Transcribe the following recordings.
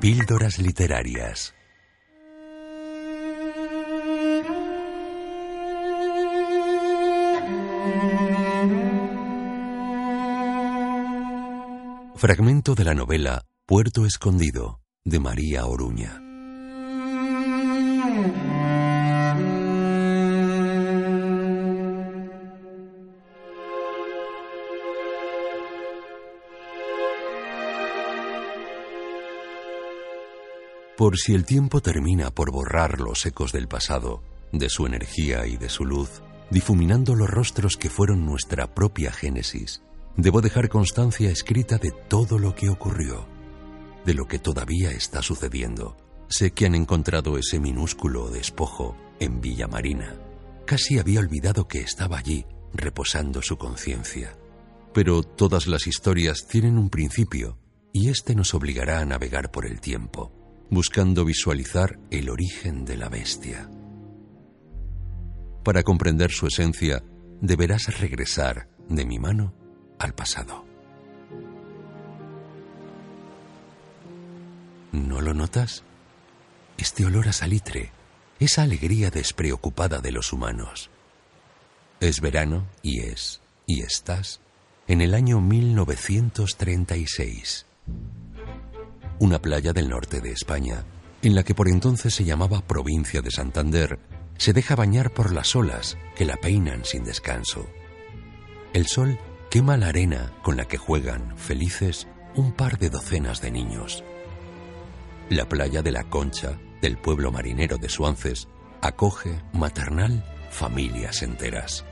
Píldoras literarias. Fragmento de la novela Puerto Escondido de María Oruña. Por si el tiempo termina por borrar los ecos del pasado, de su energía y de su luz, difuminando los rostros que fueron nuestra propia génesis, debo dejar constancia escrita de todo lo que ocurrió, de lo que todavía está sucediendo. Sé que han encontrado ese minúsculo despojo en Villa Marina. Casi había olvidado que estaba allí, reposando su conciencia. Pero todas las historias tienen un principio, y éste nos obligará a navegar por el tiempo buscando visualizar el origen de la bestia. Para comprender su esencia, deberás regresar de mi mano al pasado. ¿No lo notas? Este olor a salitre, esa alegría despreocupada de los humanos. Es verano y es, y estás, en el año 1936 una playa del norte de España, en la que por entonces se llamaba provincia de Santander, se deja bañar por las olas que la peinan sin descanso. El sol quema la arena con la que juegan, felices, un par de docenas de niños. La playa de la Concha, del pueblo marinero de Suances, acoge, maternal, familias enteras.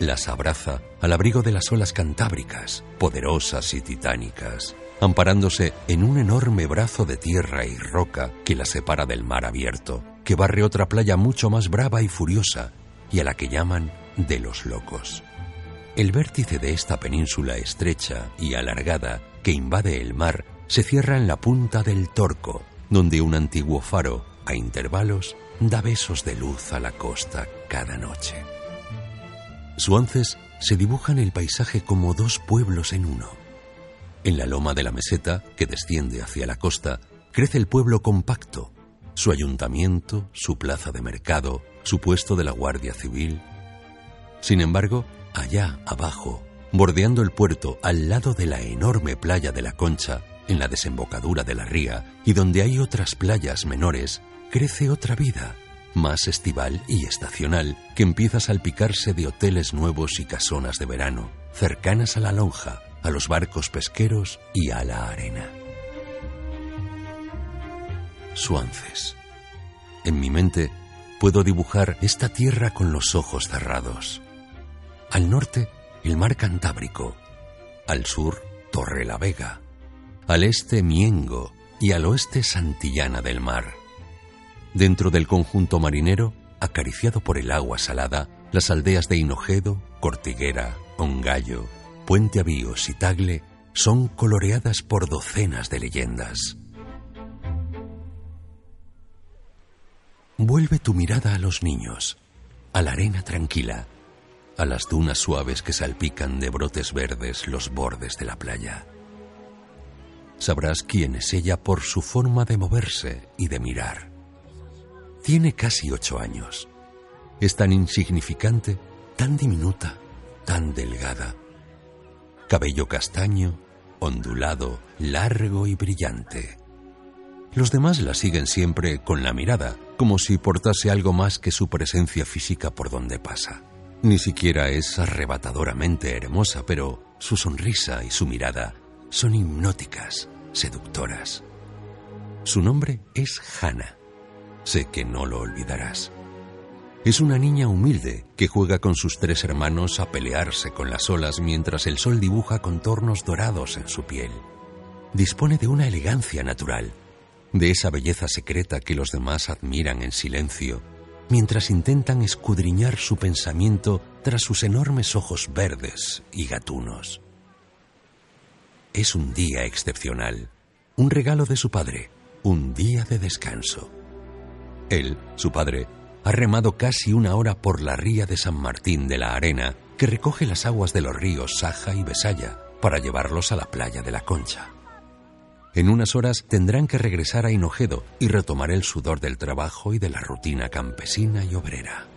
Las abraza al abrigo de las olas cantábricas, poderosas y titánicas amparándose en un enorme brazo de tierra y roca que la separa del mar abierto, que barre otra playa mucho más brava y furiosa, y a la que llaman de los locos. El vértice de esta península estrecha y alargada que invade el mar se cierra en la punta del Torco, donde un antiguo faro, a intervalos, da besos de luz a la costa cada noche. Suances se dibuja en el paisaje como dos pueblos en uno en la loma de la meseta, que desciende hacia la costa, crece el pueblo compacto, su ayuntamiento, su plaza de mercado, su puesto de la Guardia Civil. Sin embargo, allá abajo, bordeando el puerto al lado de la enorme playa de la Concha, en la desembocadura de la ría, y donde hay otras playas menores, crece otra vida, más estival y estacional, que empieza a salpicarse de hoteles nuevos y casonas de verano, cercanas a la lonja, a los barcos pesqueros y a la arena. Suances. En mi mente puedo dibujar esta tierra con los ojos cerrados. Al norte, el mar Cantábrico. Al sur, Torre la Vega. Al este, Miengo. Y al oeste, Santillana del Mar. Dentro del conjunto marinero, acariciado por el agua salada, las aldeas de Hinojedo, Cortiguera, Ongallo, Puente Avíos y Tagle son coloreadas por docenas de leyendas. Vuelve tu mirada a los niños, a la arena tranquila, a las dunas suaves que salpican de brotes verdes los bordes de la playa. Sabrás quién es ella por su forma de moverse y de mirar. Tiene casi ocho años. Es tan insignificante, tan diminuta, tan delgada cabello castaño, ondulado, largo y brillante. Los demás la siguen siempre con la mirada, como si portase algo más que su presencia física por donde pasa. Ni siquiera es arrebatadoramente hermosa, pero su sonrisa y su mirada son hipnóticas, seductoras. Su nombre es Hannah. Sé que no lo olvidarás. Es una niña humilde que juega con sus tres hermanos a pelearse con las olas mientras el sol dibuja contornos dorados en su piel. Dispone de una elegancia natural, de esa belleza secreta que los demás admiran en silencio, mientras intentan escudriñar su pensamiento tras sus enormes ojos verdes y gatunos. Es un día excepcional, un regalo de su padre, un día de descanso. Él, su padre, ha remado casi una hora por la ría de San Martín de la Arena, que recoge las aguas de los ríos Saja y Besaya, para llevarlos a la playa de la Concha. En unas horas tendrán que regresar a Hinojedo y retomar el sudor del trabajo y de la rutina campesina y obrera.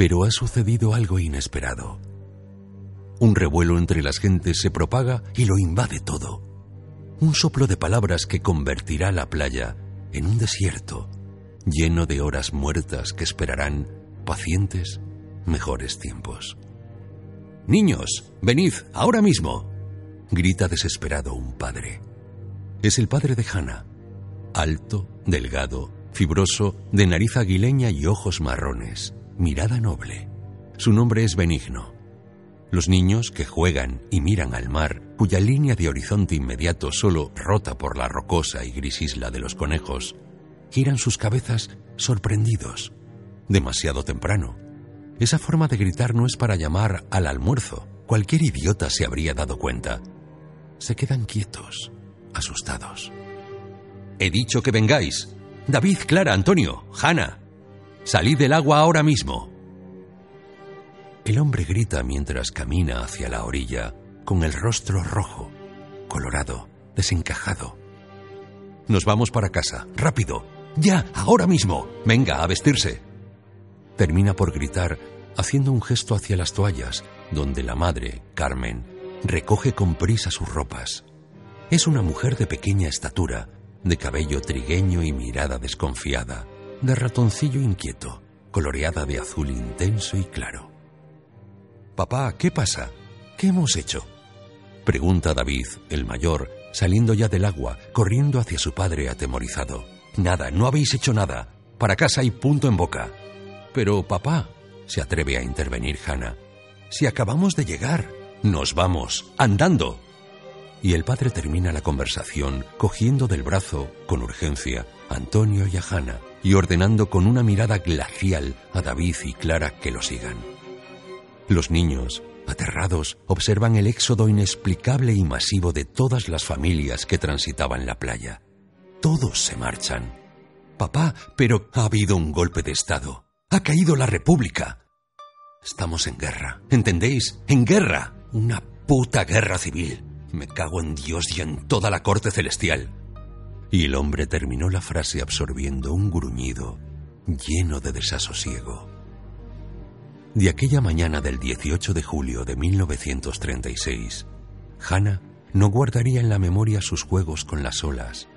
Pero ha sucedido algo inesperado. Un revuelo entre las gentes se propaga y lo invade todo. Un soplo de palabras que convertirá la playa en un desierto, lleno de horas muertas que esperarán, pacientes, mejores tiempos. Niños, venid, ahora mismo, grita desesperado un padre. Es el padre de Hannah, alto, delgado, fibroso, de nariz aguileña y ojos marrones mirada noble. Su nombre es Benigno. Los niños que juegan y miran al mar, cuya línea de horizonte inmediato solo rota por la rocosa y gris isla de los conejos, giran sus cabezas sorprendidos. Demasiado temprano. Esa forma de gritar no es para llamar al almuerzo. Cualquier idiota se habría dado cuenta. Se quedan quietos, asustados. He dicho que vengáis. David, Clara, Antonio, Hanna. Salid del agua ahora mismo. El hombre grita mientras camina hacia la orilla, con el rostro rojo, colorado, desencajado. Nos vamos para casa, rápido, ya, ahora mismo. Venga, a vestirse. Termina por gritar, haciendo un gesto hacia las toallas, donde la madre, Carmen, recoge con prisa sus ropas. Es una mujer de pequeña estatura, de cabello trigueño y mirada desconfiada de ratoncillo inquieto, coloreada de azul intenso y claro. Papá, ¿qué pasa? ¿Qué hemos hecho? Pregunta David, el mayor, saliendo ya del agua, corriendo hacia su padre atemorizado. Nada, no habéis hecho nada. Para casa hay punto en boca. Pero, papá, se atreve a intervenir Hannah. Si acabamos de llegar, nos vamos, andando. Y el padre termina la conversación cogiendo del brazo, con urgencia, a Antonio y a Hannah y ordenando con una mirada glacial a David y Clara que lo sigan. Los niños, aterrados, observan el éxodo inexplicable y masivo de todas las familias que transitaban la playa. Todos se marchan. Papá, pero ha habido un golpe de Estado. Ha caído la República. Estamos en guerra. ¿Entendéis? En guerra. Una puta guerra civil. Me cago en Dios y en toda la corte celestial. Y el hombre terminó la frase absorbiendo un gruñido lleno de desasosiego. De aquella mañana del 18 de julio de 1936, Hannah no guardaría en la memoria sus juegos con las olas,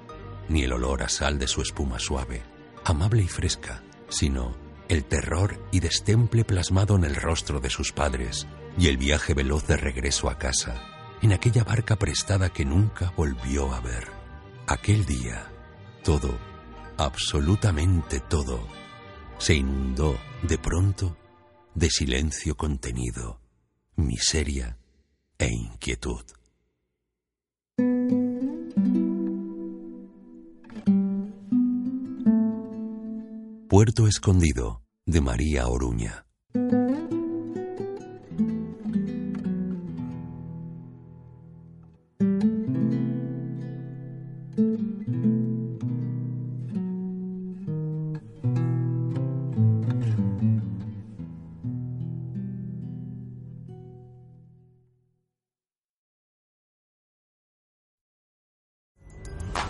ni el olor a sal de su espuma suave, amable y fresca, sino el terror y destemple plasmado en el rostro de sus padres y el viaje veloz de regreso a casa, en aquella barca prestada que nunca volvió a ver. Aquel día, todo, absolutamente todo, se inundó de pronto de silencio contenido, miseria e inquietud. Puerto Escondido de María Oruña.